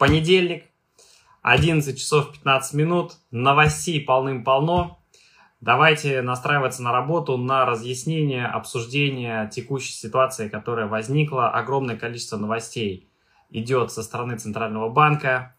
Понедельник, 11 часов 15 минут, новостей полным-полно. Давайте настраиваться на работу, на разъяснение, обсуждение текущей ситуации, которая возникла. Огромное количество новостей идет со стороны Центрального банка.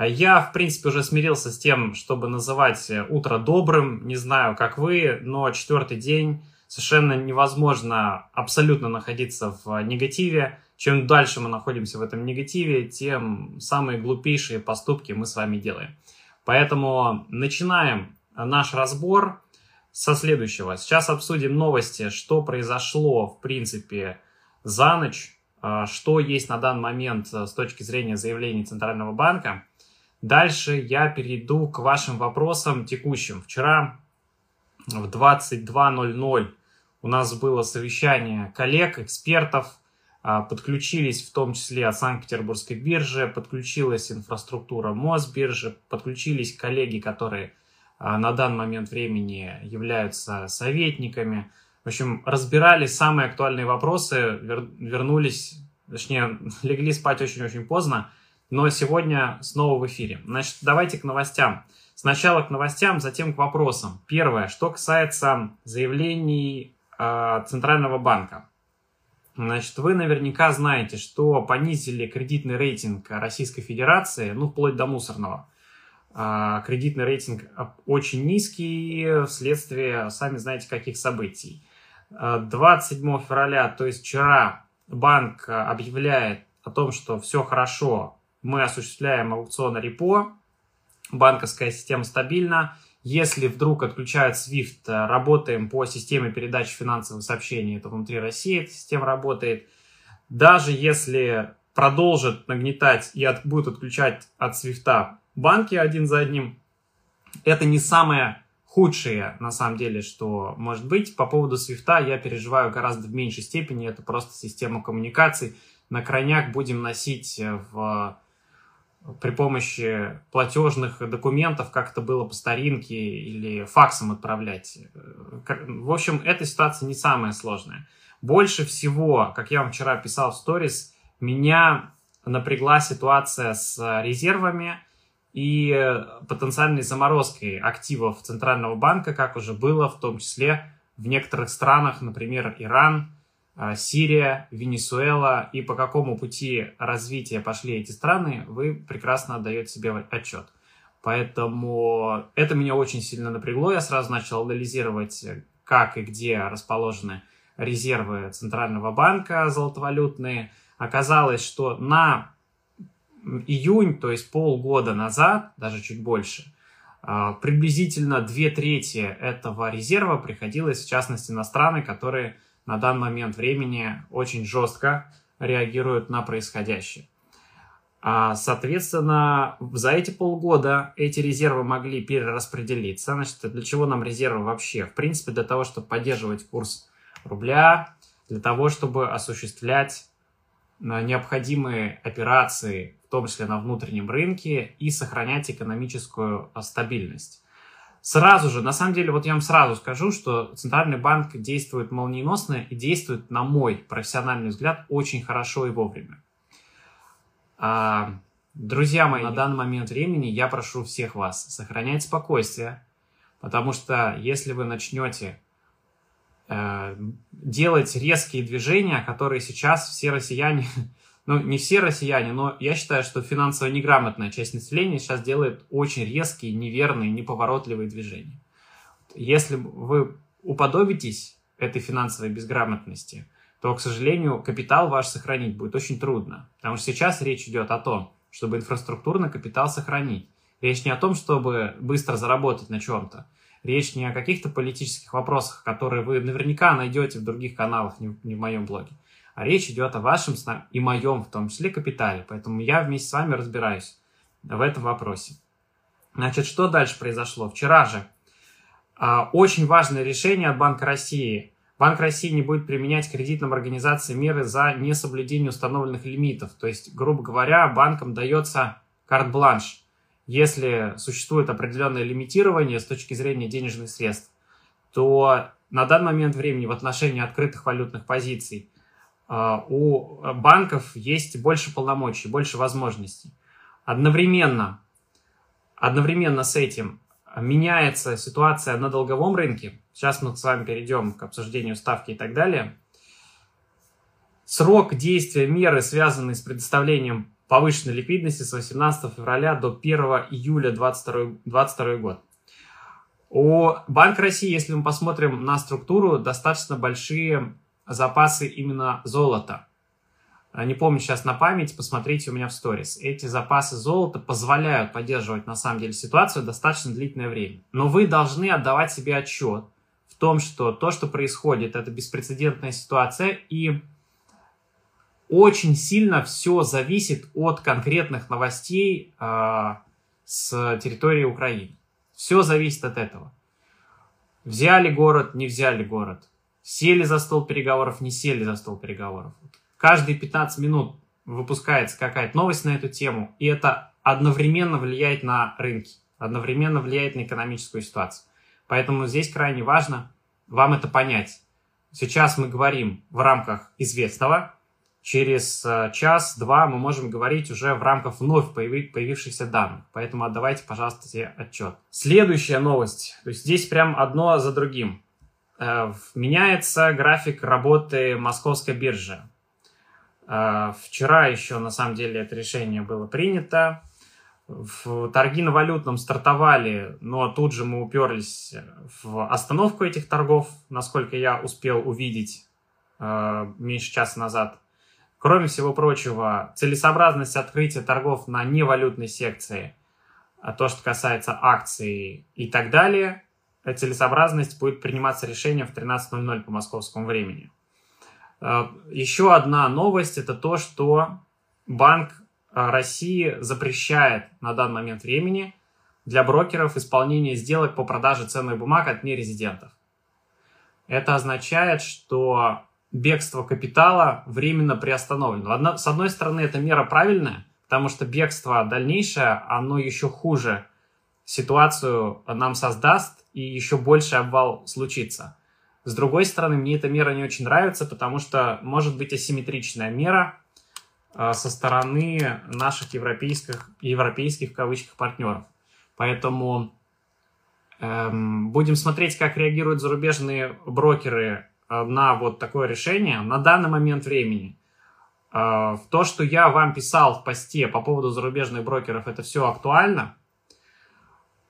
Я, в принципе, уже смирился с тем, чтобы называть утро добрым. Не знаю, как вы, но четвертый день совершенно невозможно абсолютно находиться в негативе. Чем дальше мы находимся в этом негативе, тем самые глупейшие поступки мы с вами делаем. Поэтому начинаем наш разбор со следующего. Сейчас обсудим новости, что произошло, в принципе, за ночь, а, что есть на данный момент с точки зрения заявлений Центрального банка. Дальше я перейду к вашим вопросам текущим. Вчера в 22.00 у нас было совещание коллег, экспертов, подключились в том числе от Санкт-Петербургской биржи, подключилась инфраструктура Мосбиржи, подключились коллеги, которые а, на данный момент времени являются советниками. В общем, разбирали самые актуальные вопросы, вернулись, точнее, легли спать очень-очень поздно, но сегодня снова в эфире. Значит, давайте к новостям. Сначала к новостям, затем к вопросам. Первое, что касается заявлений э, Центрального банка. Значит, вы наверняка знаете, что понизили кредитный рейтинг Российской Федерации, ну, вплоть до мусорного. Э, кредитный рейтинг очень низкий вследствие, сами знаете, каких событий. 27 февраля, то есть вчера, банк объявляет о том, что все хорошо, мы осуществляем аукцион репо, банковская система стабильна. Если вдруг отключают SWIFT, э, работаем по системе передачи финансовых сообщений, это внутри России эта система работает. Даже если продолжат нагнетать и от, будут отключать от SWIFT банки один за одним, это не самое худшее, на самом деле, что может быть. По поводу SWIFT я переживаю гораздо в меньшей степени. Это просто система коммуникаций. На крайняк будем носить в при помощи платежных документов, как это было по старинке, или факсом отправлять. В общем, эта ситуация не самая сложная. Больше всего, как я вам вчера писал в сторис, меня напрягла ситуация с резервами и потенциальной заморозкой активов Центрального банка, как уже было в том числе в некоторых странах, например, Иран, Сирия, Венесуэла и по какому пути развития пошли эти страны, вы прекрасно отдаете себе отчет. Поэтому это меня очень сильно напрягло. Я сразу начал анализировать, как и где расположены резервы Центрального банка золотовалютные. Оказалось, что на июнь, то есть полгода назад, даже чуть больше, а, приблизительно две трети этого резерва приходилось, в частности, на страны, которые на данный момент времени очень жестко реагируют на происходящее. А, соответственно, за эти полгода эти резервы могли перераспределиться. Значит, для чего нам резервы вообще? В принципе, для того, чтобы поддерживать курс рубля, для того, чтобы осуществлять а, необходимые операции, в том числе на внутреннем рынке, и сохранять экономическую а, стабильность. Сразу же, на самом деле, вот я вам сразу скажу, что Центральный банк действует молниеносно и действует, на мой профессиональный взгляд, очень хорошо и вовремя. А, друзья мои, на данный момент времени я прошу всех вас сохранять спокойствие, потому что если вы начнете э, делать резкие движения, которые сейчас все россияне ну, не все россияне, но я считаю, что финансово неграмотная часть населения сейчас делает очень резкие, неверные, неповоротливые движения. Если вы уподобитесь этой финансовой безграмотности, то, к сожалению, капитал ваш сохранить будет очень трудно. Потому что сейчас речь идет о том, чтобы инфраструктурный капитал сохранить. Речь не о том, чтобы быстро заработать на чем-то. Речь не о каких-то политических вопросах, которые вы наверняка найдете в других каналах, не в моем блоге а речь идет о вашем и моем, в том числе, капитале. Поэтому я вместе с вами разбираюсь в этом вопросе. Значит, что дальше произошло? Вчера же а, очень важное решение от Банка России. Банк России не будет применять кредитным организациям меры за несоблюдение установленных лимитов. То есть, грубо говоря, банкам дается карт-бланш, если существует определенное лимитирование с точки зрения денежных средств, то на данный момент времени в отношении открытых валютных позиций у банков есть больше полномочий, больше возможностей. Одновременно, одновременно с этим меняется ситуация на долговом рынке. Сейчас мы с вами перейдем к обсуждению ставки и так далее. Срок действия меры, связанной с предоставлением повышенной ликвидности с 18 февраля до 1 июля 2022, год. У Банка России, если мы посмотрим на структуру, достаточно большие запасы именно золота. Не помню сейчас на память, посмотрите у меня в сторис. Эти запасы золота позволяют поддерживать на самом деле ситуацию достаточно длительное время. Но вы должны отдавать себе отчет в том, что то, что происходит, это беспрецедентная ситуация, и очень сильно все зависит от конкретных новостей э, с территории Украины. Все зависит от этого. Взяли город, не взяли город. Сели за стол переговоров, не сели за стол переговоров. Каждые 15 минут выпускается какая-то новость на эту тему, и это одновременно влияет на рынки, одновременно влияет на экономическую ситуацию. Поэтому здесь крайне важно вам это понять. Сейчас мы говорим в рамках известного, через э, час-два мы можем говорить уже в рамках вновь появившихся данных. Поэтому отдавайте, пожалуйста, себе отчет. Следующая новость. То есть здесь прям одно за другим. Э, меняется график работы московской биржи. Э, вчера еще, на самом деле, это решение было принято. В торги на валютном стартовали, но тут же мы уперлись в остановку этих торгов, насколько я успел увидеть меньше часа назад. Кроме всего прочего, целесообразность открытия торгов на невалютной секции, а то, что касается акций и так далее, целесообразность будет приниматься решение в 13.00 по московскому времени. Э, еще одна новость – это то, что Банк России запрещает на данный момент времени для брокеров исполнение сделок по продаже ценных бумаг от нерезидентов. Это означает, что бегство капитала временно приостановлено. С одной стороны, эта мера правильная, потому что бегство дальнейшее, оно еще хуже ситуацию нам создаст, и еще больше обвал случится. С другой стороны, мне эта мера не очень нравится, потому что может быть асимметричная мера э, со стороны наших европейских, европейских в кавычках партнеров. Поэтому эм, будем смотреть, как реагируют зарубежные брокеры Э, на вот такое решение на данный момент времени. Э, то, что я вам писал в посте по поводу зарубежных брокеров, это все актуально.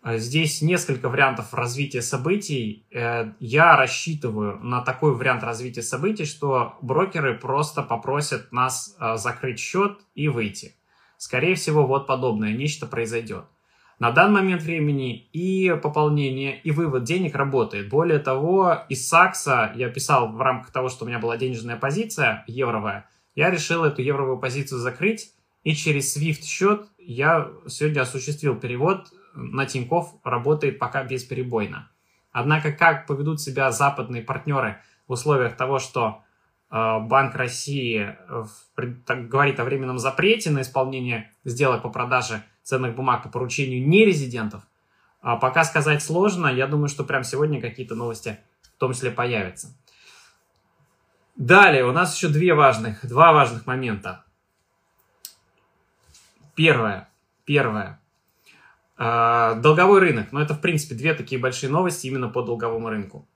Э, здесь несколько вариантов развития событий. Я рассчитываю на такой вариант развития событий, что брокеры просто попросят нас закрыть счет и выйти. Скорее всего, вот подобное нечто произойдет. На данный момент времени и пополнение, и вывод денег работает. Более того, из САКСа я писал в рамках того, что у меня была денежная позиция евровая, я решил эту евровую позицию закрыть, и через SWIFT счет я сегодня осуществил перевод на Тинькофф, работает пока бесперебойно. Однако, как поведут себя западные партнеры в условиях того, что э, Банк России так, говорит о временном запрете на исполнение сделок по продаже ценных бумаг по поручению нерезидентов, а пока сказать сложно. Я думаю, что прямо сегодня какие-то новости в том числе появятся. Далее у нас еще две важных, два важных момента. Первое. Первое. Э, долговой рынок. Ну, это, в принципе, две такие большие новости именно по долговому рынку.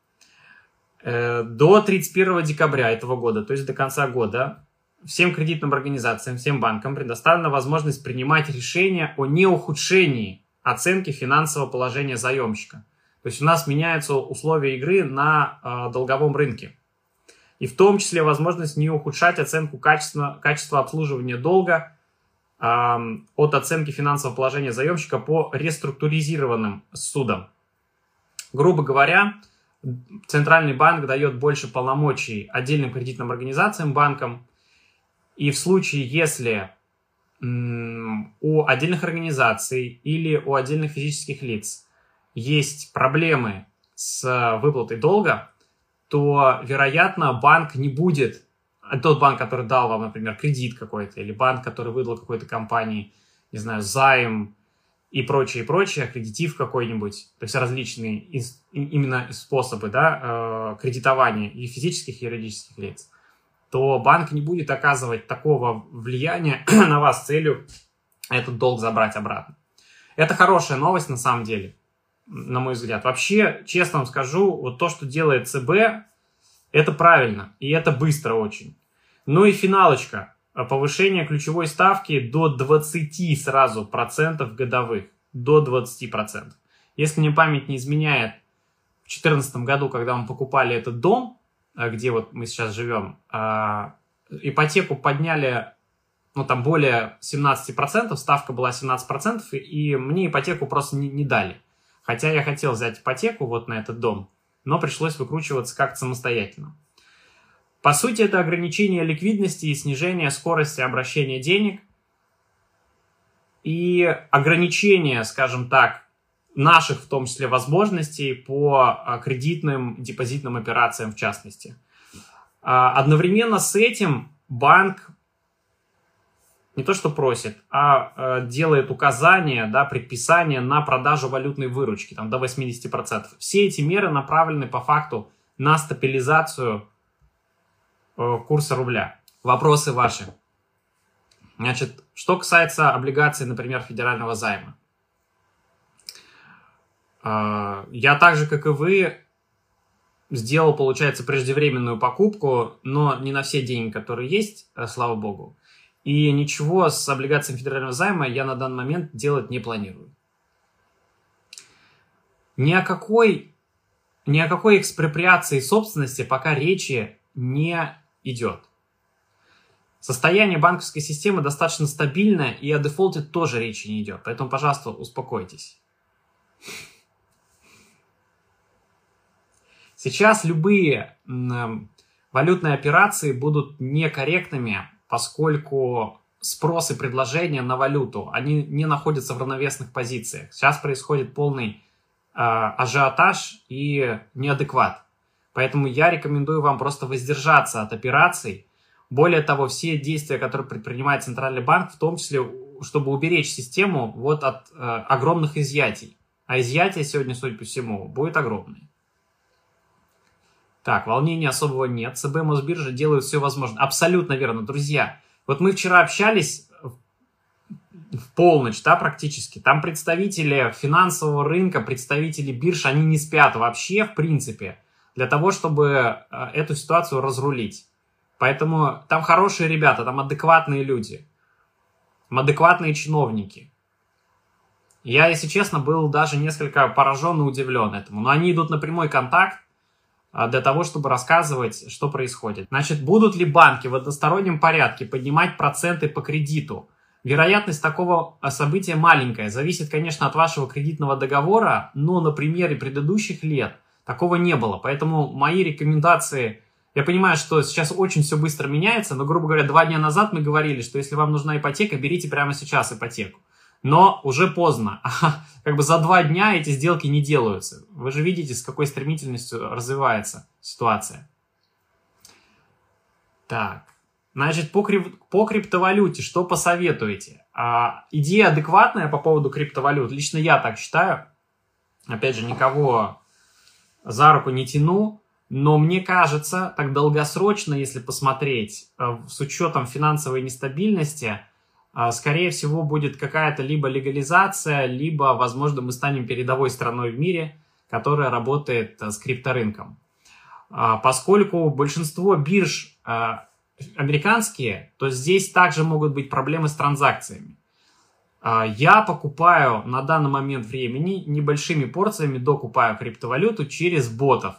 Э, до 31 декабря этого года, то есть до конца года, всем кредитным организациям, всем банкам предоставлена возможность принимать решения о неухудшении оценки финансового положения заемщика. То есть у нас меняются условия игры на э, долговом рынке. И в том числе возможность не ухудшать оценку качества, качества обслуживания долга от оценки финансового положения заемщика по реструктуризированным судам. Грубо говоря, Центральный банк дает больше полномочий отдельным кредитным организациям, банкам, и в случае, если у отдельных организаций или у отдельных физических лиц есть проблемы с выплатой долга, то, вероятно, банк не будет, тот банк, который дал вам, например, кредит какой-то, или банк, который выдал какой-то компании, не знаю, займ и прочее, и прочее, кредитив какой-нибудь, то есть различные именно способы да, э, кредитования и физических, и юридических лиц то банк не будет оказывать такого влияния на вас с целью этот долг забрать обратно. Это хорошая новость на самом деле, на мой взгляд. Вообще, честно вам скажу, вот то, что делает ЦБ, это правильно, и это быстро очень. Ну и финалочка. Повышение ключевой ставки до 20 сразу процентов годовых. До 20 процентов. Если мне память не изменяет, в 2014 году, когда мы покупали этот дом, э, где вот мы сейчас живем, а, ипотеку подняли, ну, там более 17%, ставка была 17%, и мне ипотеку просто не, не дали. Хотя я хотел взять ипотеку вот на этот дом, но пришлось выкручиваться как-то самостоятельно. По сути, это ограничение ликвидности и снижение скорости обращения денег и ограничение, скажем так, наших, в том числе, возможностей по а, кредитным депозитным операциям в частности. А, одновременно с этим банк не то что просит, а э, делает указания, да, предписания на продажу валютной выручки там, до 80%. Все эти меры направлены по факту на стабилизацию э, курса рубля. Вопросы ваши. Значит, что касается облигаций, например, федерального займа. Э, я так же, как и вы, сделал, получается, преждевременную покупку, но не на все деньги, которые есть, э, слава богу. И ничего с облигациями федерального займа я на данный момент делать не планирую. Ни о какой, ни о какой экспроприации собственности пока речи не идет. Состояние банковской системы достаточно стабильное, и о дефолте тоже речи не идет. Поэтому, пожалуйста, успокойтесь. Сейчас любые валютные операции будут некорректными поскольку спрос и предложение на валюту, они не находятся в равновесных позициях. Сейчас происходит полный э, ажиотаж и неадекват. Поэтому я рекомендую вам просто воздержаться от операций. Более того, все действия, которые предпринимает Центральный банк, в том числе, чтобы уберечь систему вот от э, огромных изъятий. А изъятие сегодня, судя по всему, будет огромное. Так, волнения особого нет. ЦБ, Мосбиржа делают все возможное. Абсолютно верно, друзья. Вот мы вчера общались в полночь, да, практически. Там представители финансового рынка, представители бирж, они не спят вообще, в принципе, для того, чтобы э, эту ситуацию разрулить. Поэтому там хорошие ребята, там адекватные люди, там адекватные чиновники. Я, если честно, был даже несколько поражен и удивлен этому. Но они идут на прямой контакт, для того, чтобы рассказывать, что происходит. Значит, будут ли банки в одностороннем порядке поднимать проценты по кредиту? Вероятность такого а, события маленькая. Зависит, конечно, от вашего кредитного договора, но на примере предыдущих лет такого не было. Поэтому мои рекомендации... Я понимаю, что сейчас очень все быстро меняется, но, грубо говоря, два дня назад мы говорили, что если вам нужна ипотека, берите прямо сейчас ипотеку но уже поздно. Как бы за два дня эти сделки не делаются. Вы же видите, с какой стремительностью развивается ситуация. Так, значит, по, крип... по криптовалюте что посоветуете? А, идея адекватная по поводу криптовалют. Лично я так считаю. Опять же, никого за руку не тяну. Но мне кажется, так долгосрочно, если посмотреть, э, с учетом финансовой нестабильности – скорее всего, будет какая-то либо легализация, либо, возможно, мы станем передовой страной в мире, которая работает э, с крипторынком. А, поскольку большинство бирж э, американские, то здесь также могут быть проблемы с транзакциями. А, я покупаю на данный момент времени небольшими порциями, докупаю криптовалюту через ботов.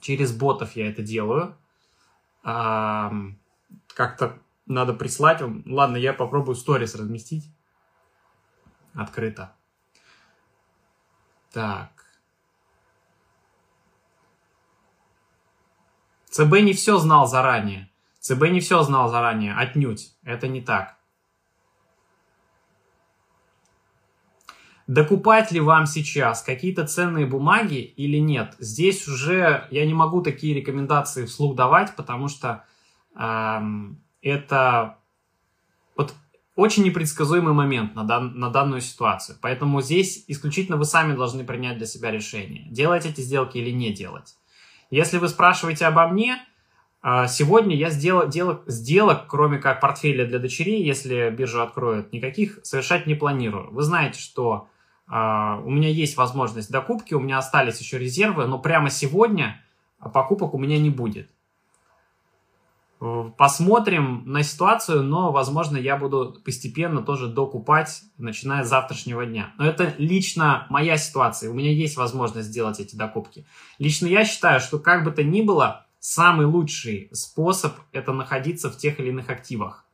Через ботов я это делаю. Как-то надо прислать вам. Ладно, я попробую сторис разместить. Открыто. Так. ЦБ не все знал заранее. ЦБ не все знал заранее, отнюдь. Это не так. Докупать ли вам сейчас какие-то ценные бумаги или нет? Здесь уже я не могу такие рекомендации вслух давать, потому что эм, это вот очень непредсказуемый момент на, дан, на данную ситуацию. Поэтому здесь исключительно вы сами должны принять для себя решение, делать эти сделки или не делать. Если вы спрашиваете обо мне, А, сегодня я сделал, сделок, сделок, кроме как портфеля для дочерей, если биржу откроют, никаких совершать не планирую. Вы знаете, что а, у меня есть возможность докупки, у меня остались еще резервы, но прямо сегодня покупок у меня не будет. Посмотрим на ситуацию, но, возможно, я буду постепенно тоже докупать, начиная с завтрашнего дня. Но это лично моя ситуация. У меня есть возможность сделать эти докупки. Лично я считаю, что как бы то ни было, самый лучший способ это находиться в тех или иных активах.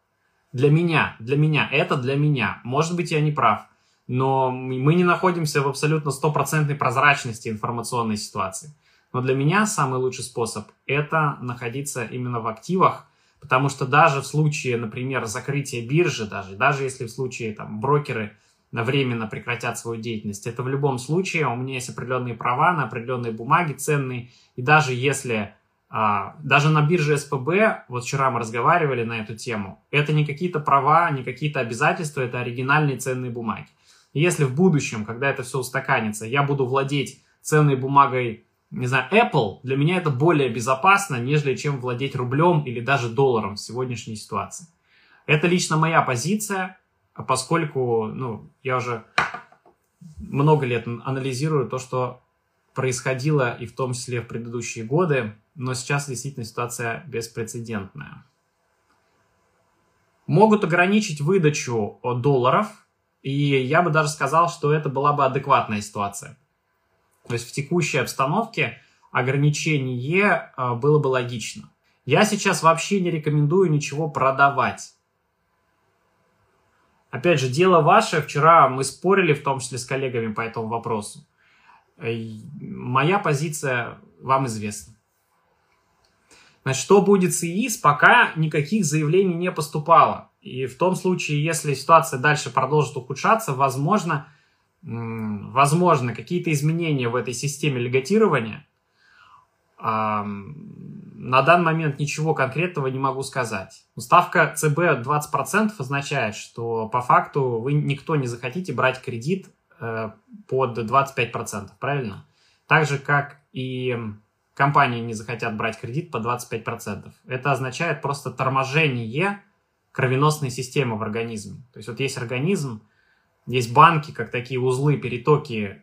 Для меня, для меня, это для меня. Может быть, я не прав, но мы не находимся в абсолютно стопроцентной прозрачности информационной ситуации. Но для меня самый лучший способ – это находиться именно в активах, потому что даже в случае, например, закрытия биржи, даже, даже если в случае там, брокеры временно прекратят свою деятельность, это в любом случае у меня есть определенные права на определенные бумаги ценные, и даже если а, даже на бирже СПБ, вот вчера мы разговаривали на эту тему, это не какие-то права, не какие-то обязательства, это оригинальные ценные бумаги. И если в будущем, когда это все устаканится, я буду владеть ценной бумагой не знаю, Apple, для меня это более безопасно, нежели чем владеть рублем или даже долларом в сегодняшней ситуации. Это лично моя позиция, поскольку ну, я уже много лет анализирую то, что происходило и в том числе в предыдущие годы, но сейчас действительно ситуация беспрецедентная. Могут ограничить выдачу долларов, и я бы даже сказал, что это была бы адекватная ситуация. То есть в текущей обстановке ограничение э, было бы логично. Я сейчас вообще не рекомендую ничего продавать. Опять же, дело ваше. Вчера мы спорили, в том числе с коллегами по этому вопросу. Моя позиция вам известна. Значит, что будет с ИИС, пока никаких заявлений не поступало. И в том случае, если ситуация дальше продолжит ухудшаться, возможно, возможно, какие-то изменения в этой системе льготирования. На данный момент ничего конкретного не могу сказать. Ставка ЦБ 20% означает, что по факту вы никто не захотите брать кредит э, под 25%, правильно? Так же, как и компании не захотят брать кредит по 25%. Это означает просто торможение кровеносной системы в организме. То есть вот есть организм, есть банки, как такие узлы, перетоки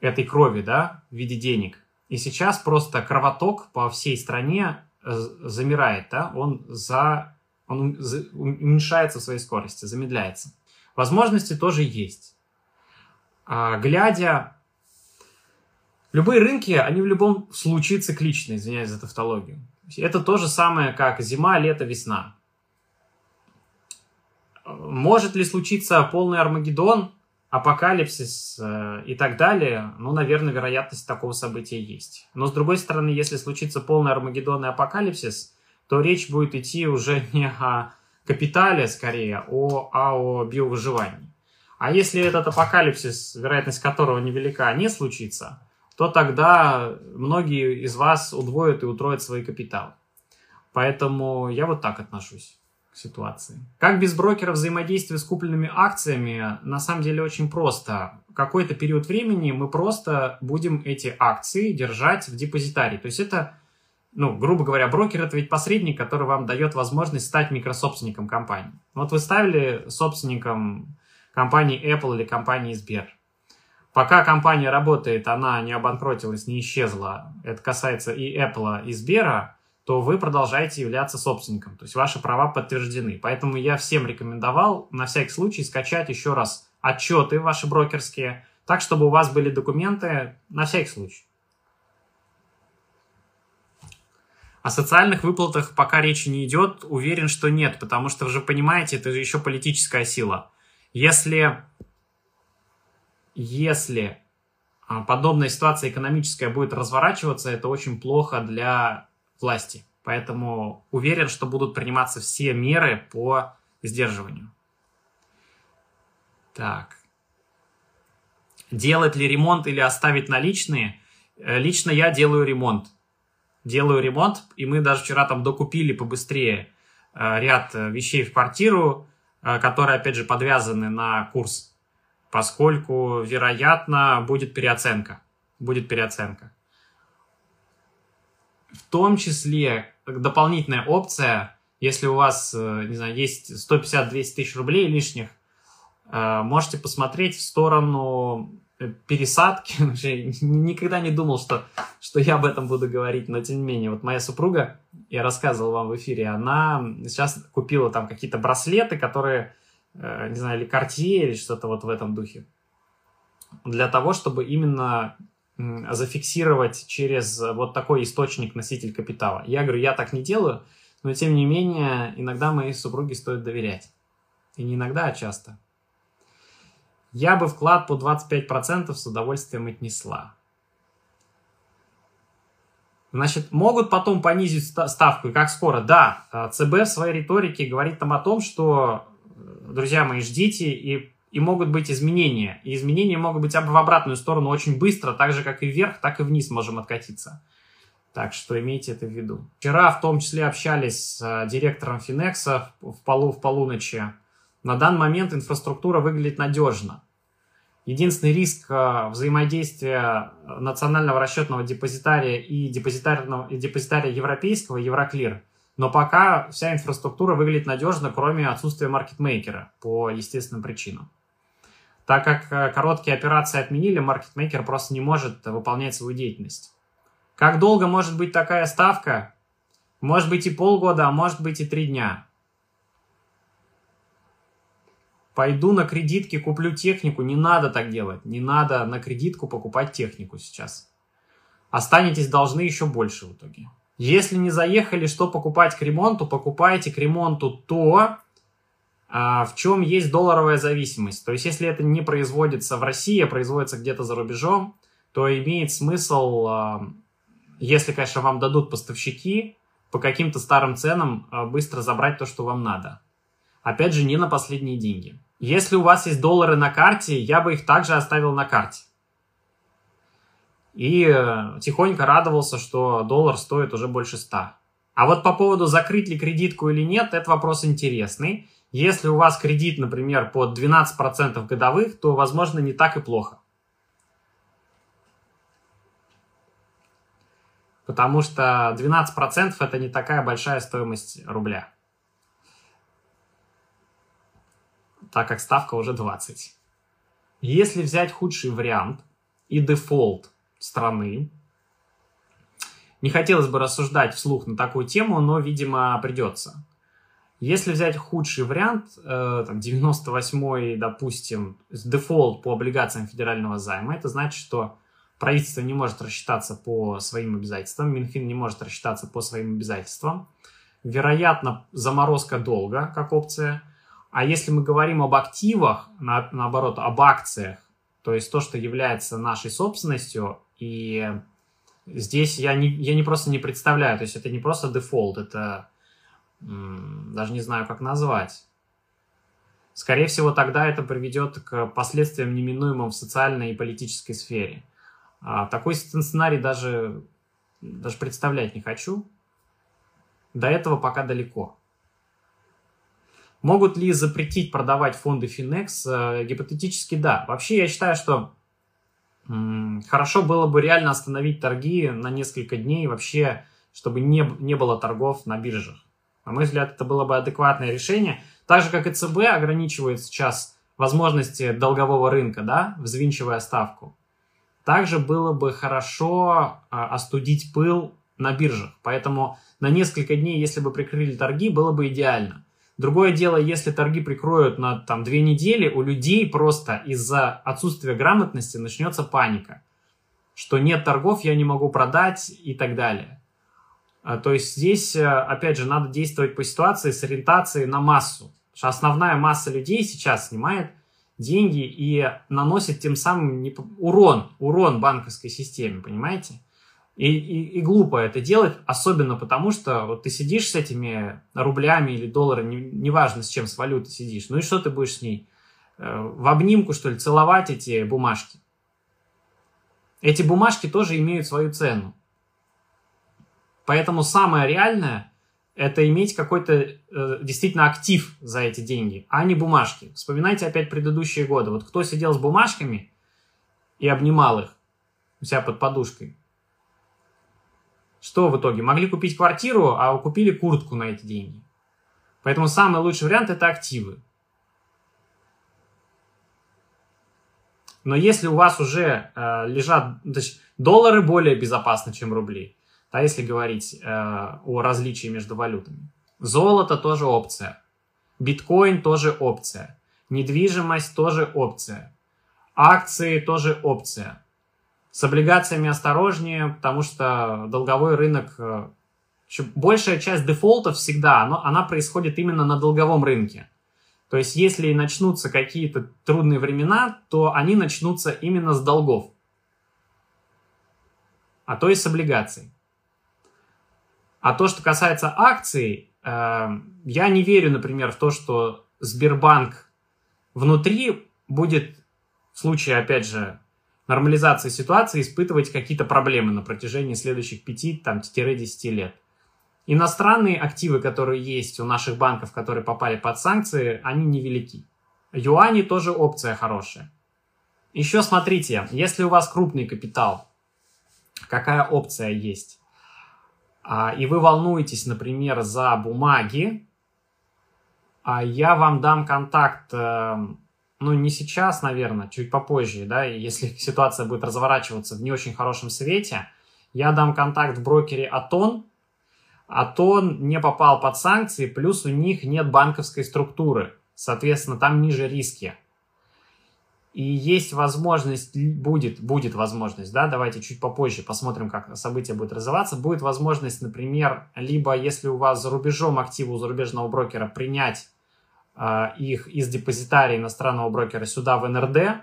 этой крови, да, в виде денег. И сейчас просто кровоток по всей стране э, замирает, да, он, за, он уменьшается в своей скорости, замедляется. Возможности тоже есть. А, глядя, любые рынки, они в любом случае цикличны, извиняюсь за тавтологию. Это то же самое, как зима, лето, весна. Может ли случиться полный Армагеддон, апокалипсис э, и так далее? Ну, наверное, вероятность такого события есть. Но, с другой стороны, если случится полный Армагеддон и апокалипсис, то речь будет идти уже не о капитале, скорее, о, а о биовыживании. А если этот апокалипсис, вероятность которого невелика, не случится, то тогда многие из вас удвоят и утроят свои капиталы. Поэтому я вот так отношусь ситуации. Как без брокера взаимодействие с купленными акциями? На самом деле очень просто. Какой-то период времени мы просто будем эти акции держать в депозитарии. То есть это, ну, грубо говоря, брокер это ведь посредник, который вам дает возможность стать микрособственником компании. Вот вы ставили собственником компании Apple или компании Сбер. Пока компания работает, она не обанкротилась, не исчезла. Это касается и Apple, и Сбера то вы продолжаете являться собственником. То есть ваши права подтверждены. Поэтому я всем рекомендовал на всякий случай скачать еще раз отчеты ваши брокерские, так, чтобы у вас были документы на всякий случай. О социальных выплатах пока речи не идет, уверен, что нет, потому что вы же понимаете, это же еще политическая сила. Если, если а, подобная ситуация экономическая будет разворачиваться, это очень плохо для власти. Поэтому уверен, что будут приниматься все меры по сдерживанию. Так. Делать ли ремонт или оставить наличные? Э, лично я делаю ремонт. Делаю ремонт, и мы даже вчера там докупили побыстрее э, ряд э, вещей в квартиру, которые, опять же, подвязаны на курс, поскольку, вероятно, будет переоценка. Будет переоценка. В том числе дополнительная опция, если у вас, э, не знаю, есть 150-200 тысяч рублей лишних, э, можете посмотреть в сторону э, пересадки. Никогда не думал, что, что я об этом буду говорить, но тем не менее, вот моя супруга, я рассказывал вам в эфире, она сейчас купила там какие-то браслеты, которые, не знаю, или Cartier, или что-то вот в этом духе, для того, чтобы именно зафиксировать через вот такой источник носитель капитала. Я говорю, я так не делаю, но тем не менее иногда моей супруге стоит доверять. И не иногда, а часто. Я бы вклад по 25% с удовольствием отнесла. Значит, могут потом понизить ставку, и как скоро? Да, э, ЦБ в своей риторике говорит там о том, что, э, друзья мои, ждите и и могут быть изменения. И изменения могут быть в обратную сторону очень быстро, так же, как и вверх, так и вниз можем откатиться. Так что имейте это в виду. Вчера в том числе общались с э, директором Финекса в, полу, в полуночи. На данный момент инфраструктура выглядит надежно. Единственный риск э, взаимодействия национального расчетного депозитария и депозитарного, и депозитария европейского, Евроклир. Но пока вся инфраструктура выглядит надежно, кроме отсутствия маркетмейкера по естественным причинам. Так как э, короткие операции отменили, маркетмейкер просто не может выполнять свою деятельность. Как долго может быть такая ставка? Может быть и полгода, а может быть и три дня. Пойду на кредитки, куплю технику. Не надо так делать. Не надо на кредитку покупать технику сейчас. Останетесь должны еще больше в итоге. Если не заехали, что покупать к ремонту, покупайте к ремонту то, в чем есть долларовая зависимость. То есть, если это не производится в России, а производится где-то за рубежом, то имеет смысл, а, если, конечно, вам дадут поставщики, по каким-то старым ценам а, быстро забрать то, что вам надо. Опять же, не на последние деньги. Если у вас есть доллары на карте, я бы их также оставил на карте. И э, тихонько радовался, что доллар стоит уже больше 100. А вот по поводу закрыть ли кредитку или нет, это вопрос интересный. Если у вас кредит, например, под 12% годовых, то, возможно, не так и плохо. Потому что 12% это не такая большая стоимость рубля. Так как ставка уже 20. Если взять худший вариант и дефолт страны, не хотелось бы рассуждать вслух на такую тему, но, видимо, придется. Если взять худший вариант, э, там, 98-й, допустим, дефолт по облигациям федерального займа, это значит, что правительство не может рассчитаться по своим обязательствам, Минфин не может рассчитаться по своим обязательствам. Вероятно, заморозка долга как опция. А если мы говорим об активах, на, наоборот, об акциях, то есть то, что является нашей собственностью, и здесь я не, я не просто не представляю, то есть это не просто дефолт, это даже не знаю, как назвать. Скорее всего, тогда это приведет к последствиям неминуемым в социальной и политической сфере. А такой сценарий даже, даже представлять не хочу. До этого пока далеко. Могут ли запретить продавать фонды Финекс? Э, гипотетически да. Вообще я считаю, что хорошо было бы реально остановить торги на несколько дней, вообще, чтобы не, не было торгов на биржах. На мой взгляд, это было бы адекватное решение. Так же, как и ЦБ ограничивает сейчас возможности долгового рынка, да, взвинчивая ставку. Также было бы хорошо а, остудить пыл на биржах. Поэтому на несколько дней, если бы прикрыли торги, было бы идеально. Другое дело, если торги прикроют на там, две недели, у людей просто из-за отсутствия грамотности начнется паника. Что нет торгов, я не могу продать и так далее. А, то есть здесь, э, опять же, надо действовать по ситуации с ориентацией на массу. Потому что основная масса людей сейчас снимает деньги и наносит тем самым урон, урон банковской системе, понимаете? И, и, и глупо это делать, особенно потому, что вот ты сидишь с этими рублями или долларами, неважно с чем, с валютой сидишь, ну и что ты будешь с ней? Э, в обнимку, что ли, целовать эти бумажки? Эти бумажки тоже имеют свою цену. Поэтому самое реальное – это иметь какой-то э, действительно актив за эти деньги, а не бумажки. Вспоминайте опять предыдущие годы. Вот кто сидел с бумажками и обнимал их у себя под подушкой, что в итоге? Могли купить квартиру, а купили куртку на эти деньги. Поэтому самый лучший вариант это активы. Но если у вас уже э, лежат, то есть доллары более безопасны, чем рубли, да, если говорить э, о различии между валютами. Золото тоже опция. Биткоин тоже опция. Недвижимость тоже опция. Акции тоже опция. С облигациями осторожнее, потому что долговой рынок... Э, большая часть дефолтов всегда, но она происходит именно на долговом рынке. То есть, если начнутся какие-то трудные времена, то они начнутся именно с долгов, а то и с облигаций. А то, что касается акций, э, я не верю, например, в то, что Сбербанк внутри будет в случае, опять же, нормализации ситуации испытывать какие-то проблемы на протяжении следующих 5-10 лет. Иностранные активы, которые есть у наших банков, которые попали под санкции, они невелики. Юани тоже опция хорошая. Еще смотрите, если у вас крупный капитал, какая опция есть? А, и вы волнуетесь, например, за бумаги, а я вам дам контакт, э, ну не сейчас, наверное, чуть попозже, да, если ситуация будет разворачиваться в не очень хорошем свете, я дам контакт в брокере Атон, а то не попал под санкции, плюс у них нет банковской структуры. Соответственно, там ниже риски. И есть возможность, будет, будет возможность, да, давайте чуть попозже посмотрим, как события будут развиваться. Будет возможность, например, либо если у вас за рубежом активы у зарубежного брокера принять э, их из депозитария иностранного брокера сюда в НРД,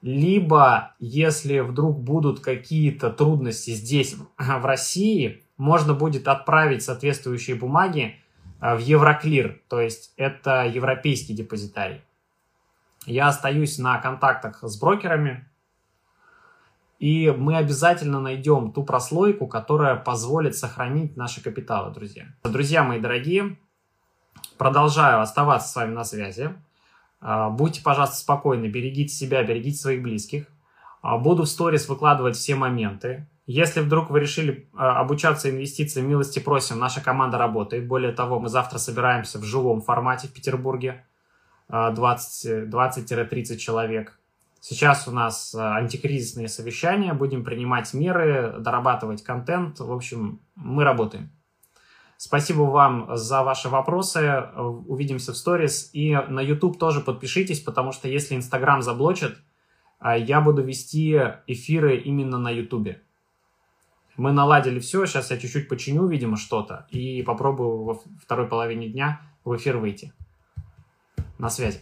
либо если вдруг будут какие-то трудности здесь, в России, можно будет отправить соответствующие бумаги э, в Евроклир, то есть это европейский депозитарий. Я остаюсь на контактах с брокерами, и мы обязательно найдем ту прослойку, которая позволит сохранить наши капиталы, друзья. Друзья мои дорогие, продолжаю оставаться с вами на связи. Э, будьте, пожалуйста, спокойны, берегите себя, берегите своих близких. Э, буду в сторис выкладывать все моменты. Если вдруг вы решили э, обучаться инвестициям, милости просим, наша команда работает. Более того, мы завтра собираемся в живом формате в Петербурге, 20-30 э, человек. Сейчас у нас э, антикризисные совещания, будем принимать меры, дорабатывать контент. В общем, мы работаем. Спасибо вам за ваши вопросы. Увидимся в сторис. И на YouTube тоже подпишитесь, потому что если Instagram заблочит, я буду вести эфиры именно на YouTube. Мы наладили все, сейчас я чуть-чуть починю, видимо, что-то, и попробую во второй половине дня в эфир выйти. На связи.